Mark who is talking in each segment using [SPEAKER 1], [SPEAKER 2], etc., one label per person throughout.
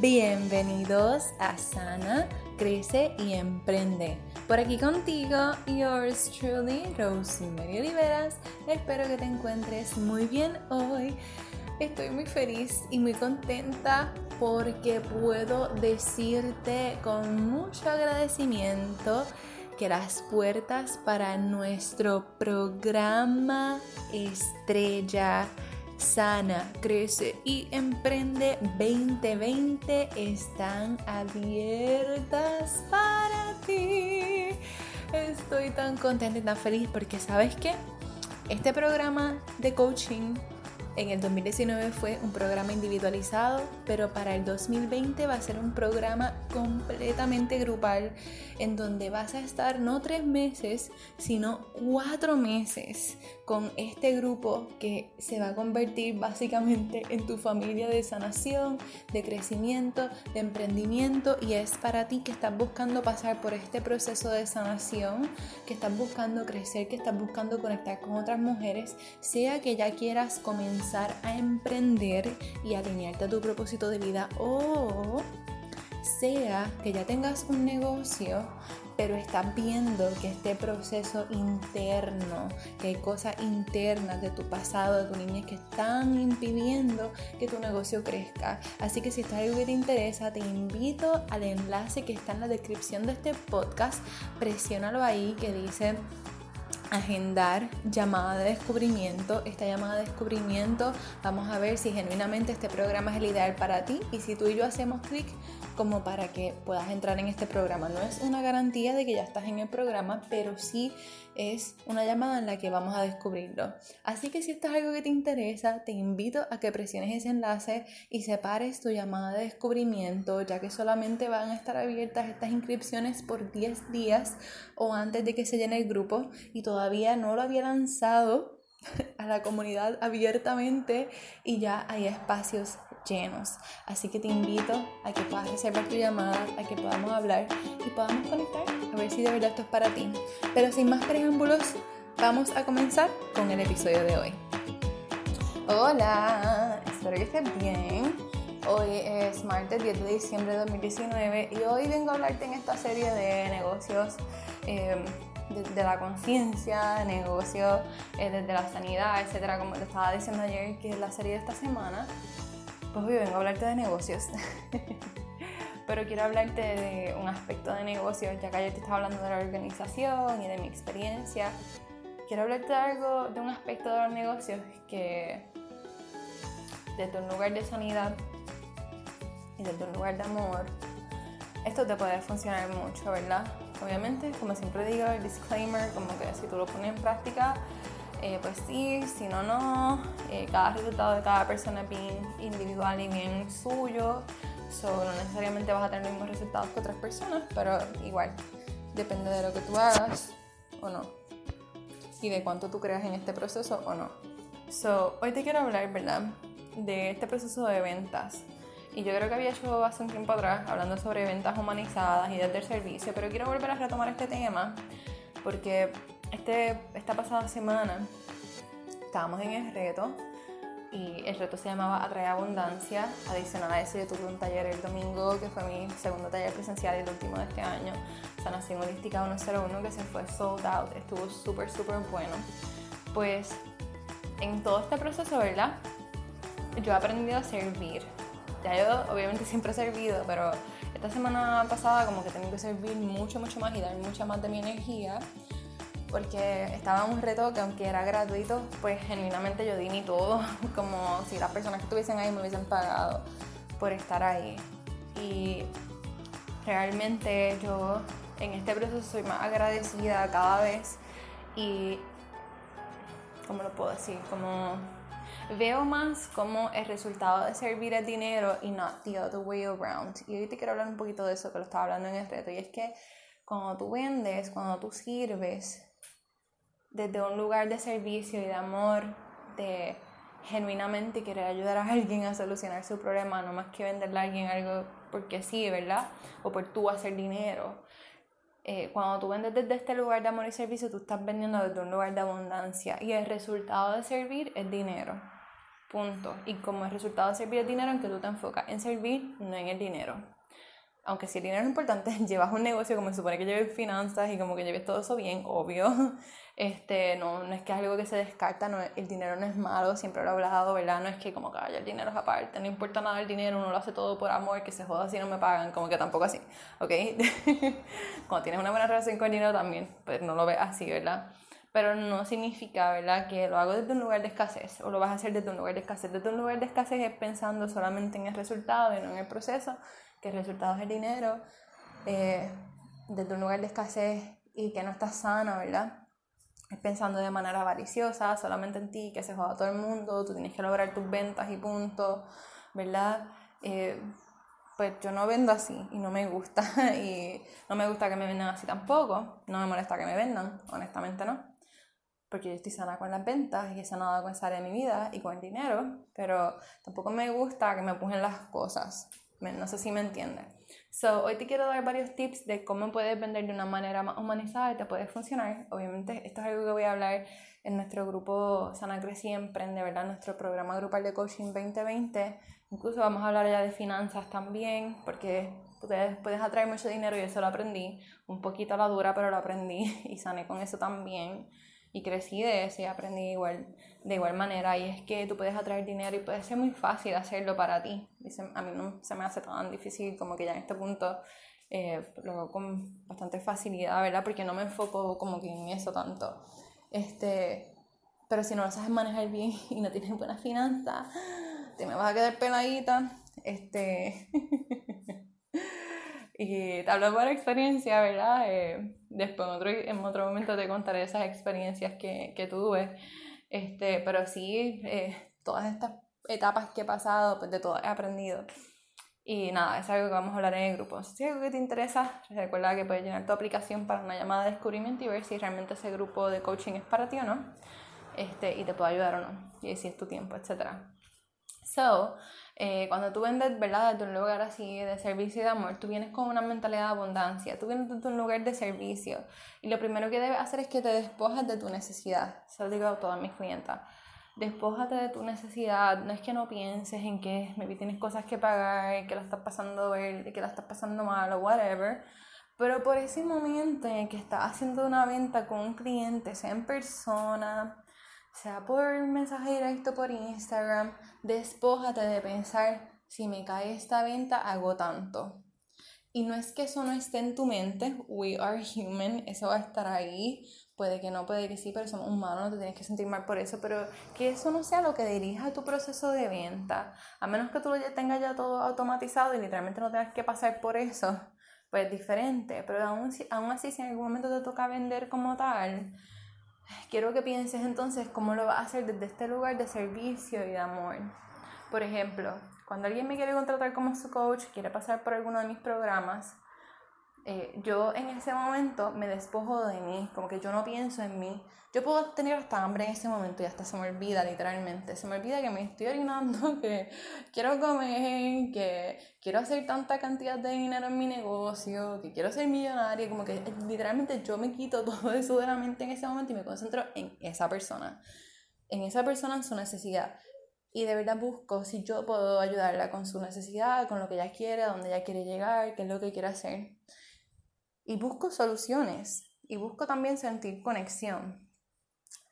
[SPEAKER 1] Bienvenidos a Sana, Crece y Emprende. Por aquí contigo, yours truly, Rosemary Oliveras. Espero que te encuentres muy bien hoy. Estoy muy feliz y muy contenta porque puedo decirte con mucho agradecimiento que las puertas para nuestro programa estrella sana, crece y emprende 2020 están abiertas para ti. Estoy tan contenta y tan feliz porque sabes que este programa de coaching en el 2019 fue un programa individualizado, pero para el 2020 va a ser un programa completamente grupal en donde vas a estar no tres meses, sino cuatro meses con este grupo que se va a convertir básicamente en tu familia de sanación, de crecimiento, de emprendimiento y es para ti que estás buscando pasar por este proceso de sanación, que estás buscando crecer, que estás buscando conectar con otras mujeres, sea que ya quieras comenzar a emprender y alinearte a tu propósito de vida o sea que ya tengas un negocio pero estás viendo que este proceso interno, que hay cosas internas de tu pasado, de tu niñez que están impidiendo que tu negocio crezca. Así que si está algo que te interesa, te invito al enlace que está en la descripción de este podcast. Presiónalo ahí que dice agendar llamada de descubrimiento. Esta llamada de descubrimiento vamos a ver si genuinamente este programa es el ideal para ti y si tú y yo hacemos clic como para que puedas entrar en este programa. No es una garantía de que ya estás en el programa, pero sí es una llamada en la que vamos a descubrirlo. Así que si esto es algo que te interesa, te invito a que presiones ese enlace y separes tu llamada de descubrimiento, ya que solamente van a estar abiertas estas inscripciones por 10 días o antes de que se llene el grupo y todavía no lo había lanzado a la comunidad abiertamente y ya hay espacios llenos. Así que te invito a que puedas reservar tu llamada, a que podamos hablar y podamos conectar a ver si de verdad esto es para ti. Pero sin más preámbulos, vamos a comenzar con el episodio de hoy. Hola, espero que estés bien. Hoy es martes 10 de diciembre de 2019 y hoy vengo a hablarte en esta serie de negocios. Eh, de, la conciencia, negocios eh, desde la sanidad, etcétera, como te estaba diciendo ayer, que es la serie de esta semana. Pues hoy vengo a hablarte de negocios. Pero quiero hablarte de un aspecto de negocios, ya que ayer te estaba hablando de la organización y de mi experiencia. Quiero hablarte de algo, de un aspecto de los negocios que desde un lugar de sanidad y desde un lugar de amor, esto te puede funcionar mucho, ¿verdad? Obviamente, como siempre digo, el disclaimer, como que si tú lo pones en práctica, eh, pues sí, si no, no. Eh, cada resultado de cada persona es bien individual y bien suyo. So, no necesariamente vas a tener los mismos resultados que otras personas, pero igual, depende de lo que tú hagas o no. Y de cuánto tú creas en este proceso o no. So, hoy te quiero hablar, ¿verdad? De este proceso de ventas. Y yo creo que había hecho hace un tiempo atrás hablando sobre ventas humanizadas y desde el servicio, pero quiero volver a retomar este tema porque este, esta pasada semana estábamos en el reto y el reto se llamaba Atraer Abundancia. Adicional a eso, yo tuve un taller el domingo que fue mi segundo taller presencial y el último de este año, Sanación Holística 101, que se fue sold out. Estuvo súper, súper bueno. Pues en todo este proceso, ¿verdad? Yo he aprendido a servir. Ya yo obviamente siempre he servido, pero esta semana pasada como que tengo que servir mucho, mucho más y dar mucha más de mi energía porque estaba un reto que aunque era gratuito, pues genuinamente yo di mi todo, como si las personas que estuviesen ahí me hubiesen pagado por estar ahí. Y realmente yo en este proceso soy más agradecida cada vez y, ¿cómo lo puedo decir? Como veo más como el resultado de servir el dinero y not the other way around. Y hoy te quiero hablar un poquito de eso que lo estaba hablando en el reto. Y es que cuando tú vendes, cuando tú sirves, desde un lugar de servicio y de amor, de genuinamente querer ayudar a alguien a solucionar su problema, no más que venderle a alguien algo porque sí, ¿verdad? O por tú hacer dinero. Eh, cuando tú vendes desde este lugar de amor y servicio, tú estás vendiendo desde un lugar de abundancia y el resultado de servir es dinero. Punto. Y como el resultado de servir el dinero, en que tú te enfocas en servir, no en el dinero. Aunque si el dinero es importante, llevas un negocio como se supone que lleves finanzas y como que lleves todo eso bien, obvio. Este, no, no es que es algo que se descarta, no, el dinero no es malo, siempre lo he hablado, ¿verdad? No es que como que el dinero es aparte, no importa nada el dinero, uno lo hace todo por amor, que se joda si no me pagan, como que tampoco así, ¿ok? Cuando tienes una buena relación con el dinero también, pues no lo ves así, ¿verdad? Pero no significa, ¿verdad?, que lo hago desde un lugar de escasez o lo vas a hacer desde un lugar de escasez. Desde un lugar de escasez es pensando solamente en el resultado y no en el proceso, que el resultado es el dinero, eh, desde un lugar de escasez y que no estás sano, ¿verdad? Es pensando de manera avariciosa, solamente en ti, que se joda todo el mundo, tú tienes que lograr tus ventas y punto, ¿verdad? Eh, pues yo no vendo así y no me gusta y no me gusta que me vendan así tampoco, no me molesta que me vendan, honestamente no porque yo estoy sana con las ventas y he sanado con esa área de mi vida y con el dinero, pero tampoco me gusta que me empujen las cosas. No sé si me entienden. So, hoy te quiero dar varios tips de cómo puedes vender de una manera más humanizada y te puede funcionar. Obviamente, esto es algo que voy a hablar en nuestro grupo Sana Crece y Emprende, ¿verdad? Nuestro programa grupal de coaching 2020. Incluso vamos a hablar ya de finanzas también, porque puedes, puedes atraer mucho dinero y eso lo aprendí. Un poquito a la dura, pero lo aprendí y sané con eso también y crecí de eso y aprendí igual, de igual manera. Y es que tú puedes atraer dinero y puede ser muy fácil hacerlo para ti. a mí no se me hace tan difícil como que ya en este punto eh, lo hago con bastante facilidad, ¿verdad? Porque no me enfoco como que en eso tanto. Este, pero si no lo sabes manejar bien y no tienes buenas finanzas, te me vas a quedar peladita. Este. Y te hablo por experiencia, ¿verdad? Eh, después en otro, en otro momento te contaré esas experiencias que, que tuve. Este, pero sí, eh, todas estas etapas que he pasado, pues de todas he aprendido. Y nada, es algo que vamos a hablar en el grupo. Si es algo que te interesa, recuerda que puedes llenar tu aplicación para una llamada de descubrimiento y ver si realmente ese grupo de coaching es para ti o no. Este, y te puede ayudar o no. Y si es tu tiempo, etc. So, eh, cuando tú vendes, ¿verdad? Desde un lugar así de servicio y de amor, tú vienes con una mentalidad de abundancia, tú vienes desde un lugar de servicio. Y lo primero que debes hacer es que te despojas de tu necesidad. Eso lo digo a todas mis clientas. Despójate de tu necesidad. No es que no pienses en que maybe tienes cosas que pagar, que la estás pasando ver, que la estás pasando mal o whatever. Pero por ese momento en que estás haciendo una venta con un cliente, sea en persona, sea por mensaje directo por Instagram, despójate de pensar, si me cae esta venta, hago tanto. Y no es que eso no esté en tu mente, we are human, eso va a estar ahí, puede que no, puede que sí, pero somos humanos, no te tienes que sentir mal por eso, pero que eso no sea lo que dirija tu proceso de venta, a menos que tú lo tengas ya todo automatizado y literalmente no tengas que pasar por eso, pues es diferente, pero aún, aún así si en algún momento te toca vender como tal, quiero que pienses entonces cómo lo vas a hacer desde este lugar de servicio y de amor. Por ejemplo, cuando alguien me quiere contratar como su coach, quiere pasar por alguno de mis programas, eh, yo en ese momento me despojo de mí, como que yo no pienso en mí. Yo puedo tener hasta hambre en ese momento y hasta se me olvida literalmente. Se me olvida que me estoy orinando, que quiero comer, que quiero hacer tanta cantidad de dinero en mi negocio, que quiero ser millonaria. Como que literalmente yo me quito todo eso de la mente en ese momento y me concentro en esa persona. En esa persona, en su necesidad. Y de verdad busco si yo puedo ayudarla con su necesidad, con lo que ella quiere, a dónde ella quiere llegar, qué es lo que quiere hacer y busco soluciones y busco también sentir conexión.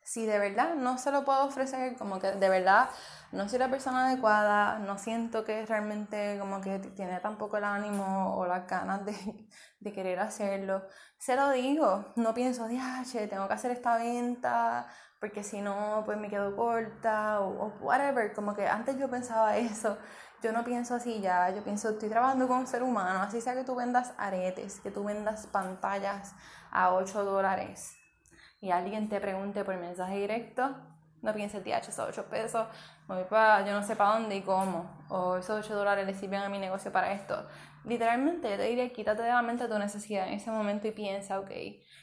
[SPEAKER 1] Si de verdad no se lo puedo ofrecer, como que de verdad no soy la persona adecuada, no siento que realmente como que tiene tampoco el ánimo o las ganas de, de querer hacerlo, se lo digo, no pienso, che, tengo que hacer esta venta porque si no, pues me quedo corta o, o whatever, como que antes yo pensaba eso yo no pienso así ya, yo pienso, estoy trabajando con un ser humano, así sea que tú vendas aretes, que tú vendas pantallas a 8 dólares y alguien te pregunte por mensaje directo, no pienses, tía, esos 8 pesos, yo no sé para dónde y cómo, o esos 8 dólares le sirven a mi negocio para esto. Literalmente, yo te diría, quítate de la mente tu necesidad en ese momento y piensa, ok,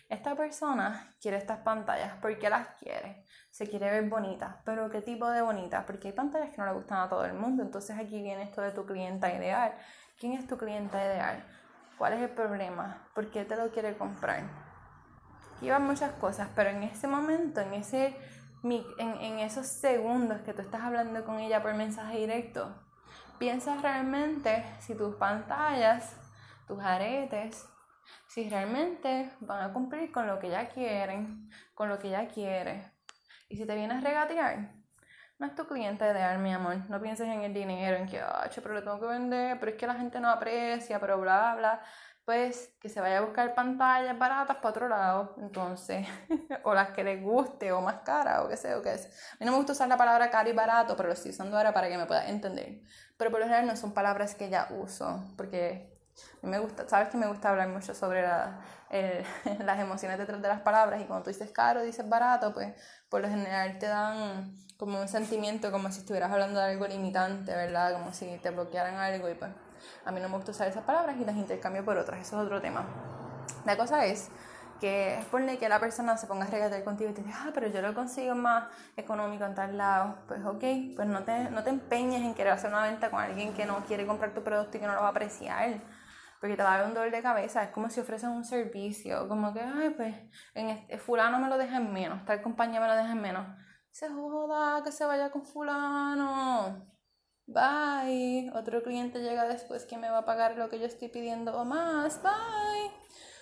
[SPEAKER 1] esta persona quiere estas pantallas, ¿por qué las quiere? Se quiere ver bonita, pero ¿qué tipo de bonita? Porque hay pantallas que no le gustan a todo el mundo, entonces aquí viene esto de tu clienta ideal. ¿Quién es tu clienta ideal? ¿Cuál es el problema? ¿Por qué te lo quiere comprar? Aquí van muchas cosas, pero en ese momento, en ese en, esos segundos que tú estás hablando con ella por mensaje directo, piensa realmente si tus pantallas, tus aretes, si realmente van a cumplir con lo que ella quieren, con lo que ella quiere. Y si te vienes regatear, no es tu cliente ideal, mi amor. No pienses en el dinero, en que, ah, pero lo tengo que vender, pero es que la gente no aprecia, pero bla, bla pues que se vaya a buscar pantallas baratas para otro lado, entonces, o las que les guste, o más cara, o qué sé, o qué es. A mí no me gusta usar la palabra caro y barato, pero lo estoy usando ahora para que me pueda entender. Pero por lo general no son palabras que ya uso, porque a mí me gusta, sabes que me gusta hablar mucho sobre las emociones detrás de las palabras, y cuando tú dices caro, dices barato, pues por lo general te dan como un sentimiento como si estuvieras hablando de algo limitante, ¿verdad? Como si te bloquearan algo y pues a mí no me gusta usar esas palabras y las intercambio por otras, eso es otro tema. La cosa es que es ponle que la persona se ponga a regatear contigo y te dice, ah, pero yo lo consigo más económico en tal lado. Pues ok, pues no te, no te empeñes en querer hacer una venta con alguien que no quiere comprar tu producto y que no lo va a apreciar. Porque te va a dar un dolor de cabeza. Es como si ofreces un servicio. Como que, ay, pues, en este, fulano me lo deja en menos, tal compañía me lo deja en menos. Se joda, que se vaya con fulano bye. Otro cliente llega después que me va a pagar lo que yo estoy pidiendo o más, bye.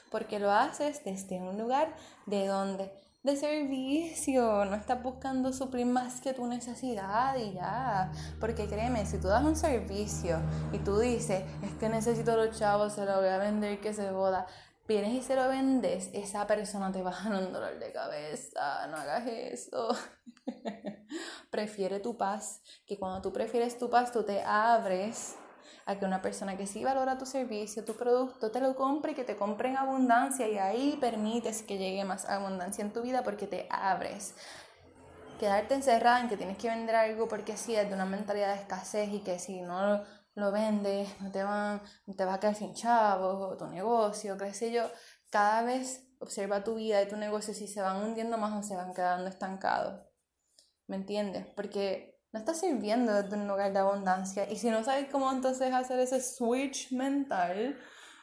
[SPEAKER 1] Porque lo haces desde un lugar de donde de servicio, no estás buscando suplir más que tu necesidad y ya. Porque créeme, si tú das un servicio y tú dices, es que necesito los chavos, se lo voy a vender, que se boda, vienes y se lo vendes, esa persona te va a dar un dolor de cabeza, no hagas eso. Prefiere tu paz, que cuando tú prefieres tu paz, tú te abres a que una persona que sí valora tu servicio, tu producto, te lo compre y que te compre en abundancia y ahí permites que llegue más abundancia en tu vida porque te abres. Quedarte encerrada en que tienes que vender algo porque sí es de una mentalidad de escasez y que si no lo vendes, no te, van, te vas a quedar sin chavos o tu negocio, qué yo. Cada vez observa tu vida y tu negocio si se van hundiendo más o se van quedando estancados. ¿Me entiendes? Porque no estás sirviendo desde un lugar de abundancia. Y si no sabes cómo entonces hacer ese switch mental,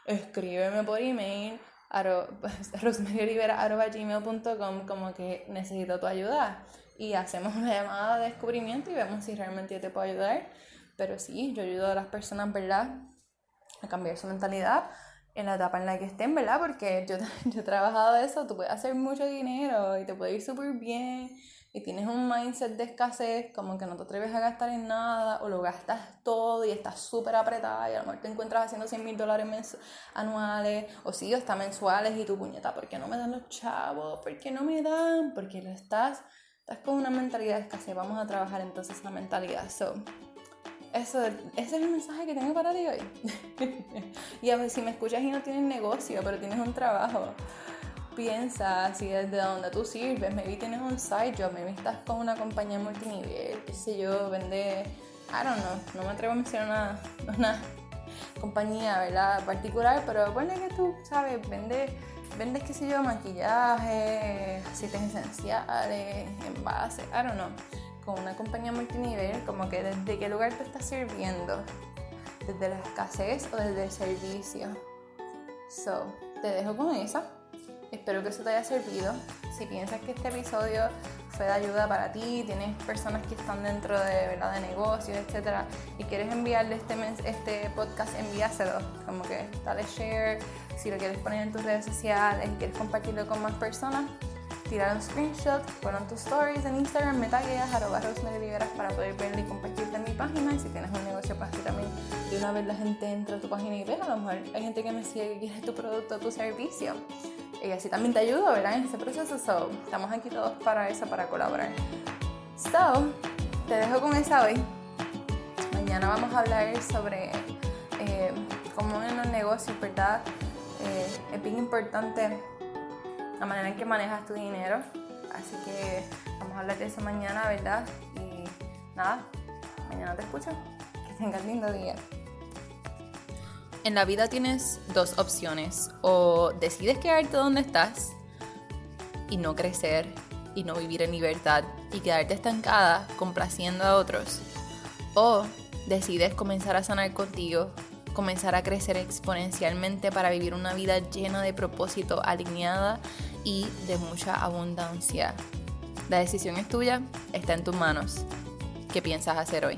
[SPEAKER 1] escríbeme por email a rosmarylibera.gmail.com como que necesito tu ayuda. Y hacemos una llamada de descubrimiento y vemos si realmente yo te puedo ayudar pero sí, yo ayudo a las personas, ¿verdad? A cambiar su mentalidad en la etapa en la que estén, ¿verdad? Porque yo, yo he trabajado eso, tú puedes hacer mucho dinero y te puede ir súper bien y tienes un mindset de escasez, como que no te atreves a gastar en nada o lo gastas todo y estás súper apretada y a lo mejor te encuentras haciendo 100 mil dólares anuales o sí, hasta mensuales y tu puñeta, ¿por qué no me dan los chavos? ¿Por qué no me dan? Porque lo estás, estás con una mentalidad de escasez, vamos a trabajar entonces la mentalidad. So, eso, ese es el mensaje que tengo para ti hoy. y a ver, si me escuchas y no tienes negocio, pero tienes un trabajo, piensa si desde donde tú sirves, maybe tienes un side job, maybe estás con una compañía multinivel, qué sé yo, vende, I don't know, no me atrevo a mencionar una, compañía, ¿verdad? Particular, pero ponle que tú, ¿sabes? Vende, vendes, qué sé yo, maquillaje, aceites esenciales, envases, I don't know con una compañía multinivel, como que desde qué lugar te estás sirviendo, desde la escasez o desde el servicio. So, te dejo con esa. Espero que eso te haya servido. Si piensas que este episodio fue de ayuda para ti, tienes personas que están dentro de, ¿verdad? de negocios, etc. y quieres enviarle este, este podcast, envíaselo. Como que dale share. Si lo quieres poner en tus redes sociales y quieres compartirlo con más personas, tirar un screenshot, poner tus stories en Instagram, me tagueas arroba Liberas para poder verlo y compartirte en mi página. Y si tienes un negocio, para pues que también de una vez la gente entra a tu página y ve, a lo mejor hay gente que me sigue que quiere tu producto tu servicio. Y así también te ayudo, ¿verdad? En ese proceso. So, estamos aquí todos para eso, para colaborar. So, te dejo con esa hoy. Mañana vamos a hablar sobre eh, cómo en los negocios, ¿verdad? Eh, es bien importante la manera en que manejas tu dinero. Así que vamos a hablar de eso mañana, ¿verdad? Y nada, mañana te escucho. Que tengas lindo día.
[SPEAKER 2] En la vida tienes dos opciones. O decides quedarte donde estás y no crecer y no vivir en libertad y quedarte estancada complaciendo a otros. O decides comenzar a sanar contigo, comenzar a crecer exponencialmente para vivir una vida llena de propósito, alineada y de mucha abundancia. La decisión es tuya, está en tus manos. ¿Qué piensas hacer hoy?